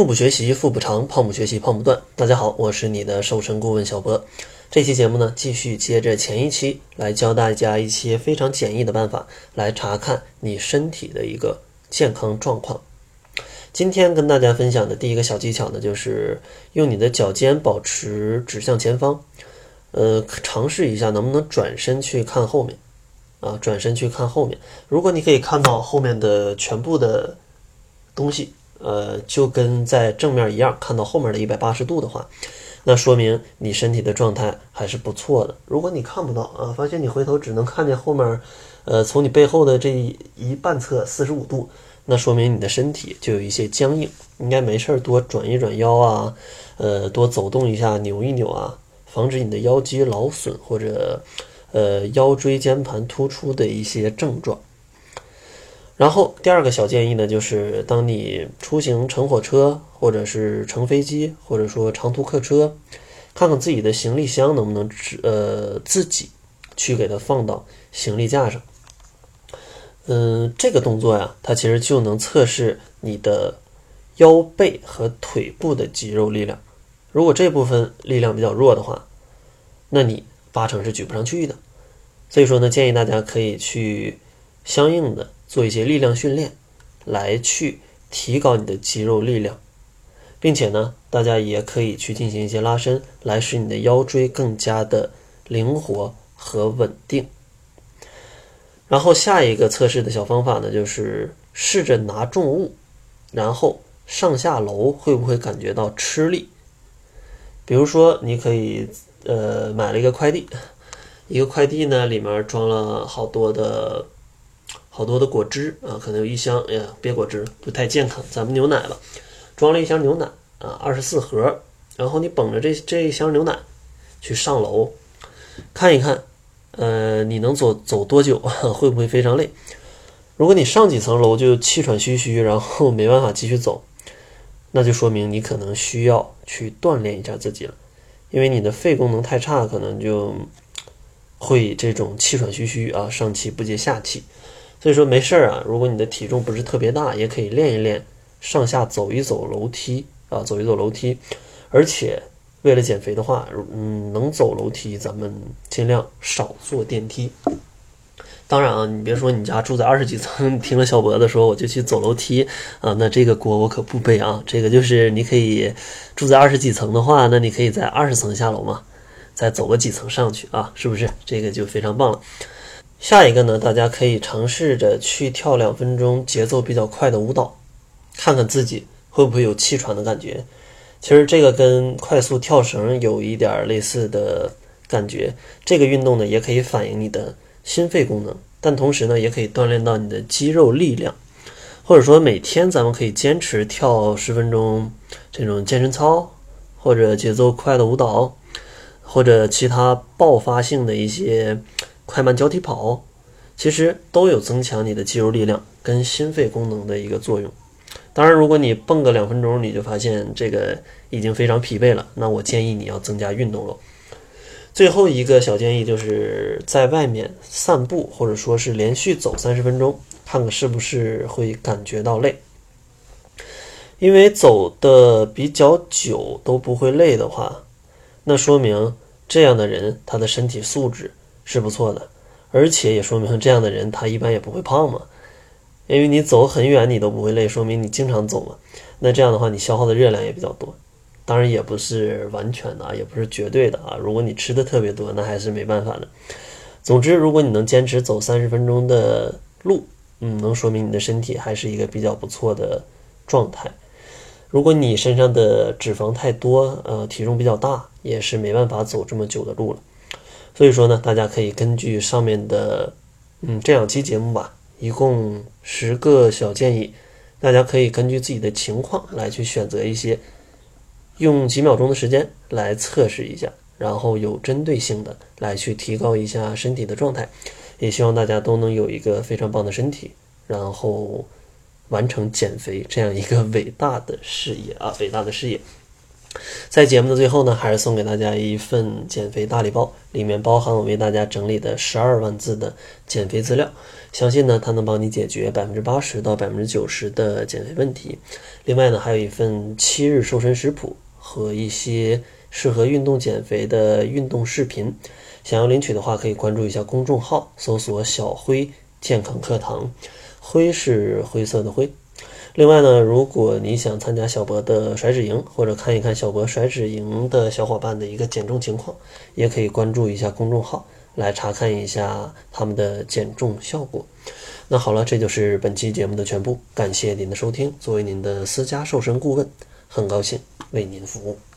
腹部学习腹部长，胖不学习胖不断。大家好，我是你的瘦身顾问小博。这期节目呢，继续接着前一期来教大家一些非常简易的办法，来查看你身体的一个健康状况。今天跟大家分享的第一个小技巧呢，就是用你的脚尖保持指向前方，呃，尝试一下能不能转身去看后面，啊，转身去看后面。如果你可以看到后面的全部的东西。呃，就跟在正面一样，看到后面的一百八十度的话，那说明你身体的状态还是不错的。如果你看不到啊，发现你回头只能看见后面，呃，从你背后的这一半侧四十五度，那说明你的身体就有一些僵硬，应该没事儿多转一转腰啊，呃，多走动一下，扭一扭啊，防止你的腰肌劳损或者呃腰椎间盘突出的一些症状。然后第二个小建议呢，就是当你出行乘火车，或者是乘飞机，或者说长途客车，看看自己的行李箱能不能呃自己去给它放到行李架上。嗯，这个动作呀，它其实就能测试你的腰背和腿部的肌肉力量。如果这部分力量比较弱的话，那你八成是举不上去的。所以说呢，建议大家可以去相应的。做一些力量训练，来去提高你的肌肉力量，并且呢，大家也可以去进行一些拉伸，来使你的腰椎更加的灵活和稳定。然后下一个测试的小方法呢，就是试着拿重物，然后上下楼会不会感觉到吃力？比如说，你可以呃买了一个快递，一个快递呢里面装了好多的。好多的果汁啊，可能有一箱，哎呀，别果汁不太健康，咱们牛奶吧，装了一箱牛奶啊，二十四盒，然后你捧着这这一箱牛奶去上楼，看一看，呃，你能走走多久？会不会非常累？如果你上几层楼就气喘吁吁，然后没办法继续走，那就说明你可能需要去锻炼一下自己了，因为你的肺功能太差，可能就会这种气喘吁吁啊，上气不接下气。所以说没事儿啊，如果你的体重不是特别大，也可以练一练上下走一走楼梯啊，走一走楼梯。而且为了减肥的话，嗯，能走楼梯咱们尽量少坐电梯。当然啊，你别说你家住在二十几层，听了小博的说我就去走楼梯啊，那这个锅我可不背啊。这个就是你可以住在二十几层的话，那你可以在二十层下楼嘛，再走个几层上去啊，是不是？这个就非常棒了。下一个呢，大家可以尝试着去跳两分钟节奏比较快的舞蹈，看看自己会不会有气喘的感觉。其实这个跟快速跳绳有一点类似的感觉。这个运动呢，也可以反映你的心肺功能，但同时呢，也可以锻炼到你的肌肉力量。或者说，每天咱们可以坚持跳十分钟这种健身操，或者节奏快的舞蹈，或者其他爆发性的一些。快慢交替跑，其实都有增强你的肌肉力量跟心肺功能的一个作用。当然，如果你蹦个两分钟，你就发现这个已经非常疲惫了，那我建议你要增加运动了。最后一个小建议就是在外面散步，或者说是连续走三十分钟，看看是不是会感觉到累。因为走的比较久都不会累的话，那说明这样的人他的身体素质。是不错的，而且也说明这样的人他一般也不会胖嘛，因为你走很远你都不会累，说明你经常走嘛。那这样的话你消耗的热量也比较多，当然也不是完全的啊，也不是绝对的啊。如果你吃的特别多，那还是没办法的。总之，如果你能坚持走三十分钟的路，嗯，能说明你的身体还是一个比较不错的状态。如果你身上的脂肪太多，呃，体重比较大，也是没办法走这么久的路了。所以说呢，大家可以根据上面的，嗯，这两期节目吧，一共十个小建议，大家可以根据自己的情况来去选择一些，用几秒钟的时间来测试一下，然后有针对性的来去提高一下身体的状态。也希望大家都能有一个非常棒的身体，然后完成减肥这样一个伟大的事业啊，伟大的事业。在节目的最后呢，还是送给大家一份减肥大礼包，里面包含我为大家整理的十二万字的减肥资料，相信呢，它能帮你解决百分之八十到百分之九十的减肥问题。另外呢，还有一份七日瘦身食谱和一些适合运动减肥的运动视频。想要领取的话，可以关注一下公众号，搜索“小辉健康课堂”，灰是灰色的灰。另外呢，如果你想参加小博的甩脂营，或者看一看小博甩脂营的小伙伴的一个减重情况，也可以关注一下公众号。来查看一下他们的减重效果。那好了，这就是本期节目的全部。感谢您的收听。作为您的私家瘦身顾问，很高兴为您服务。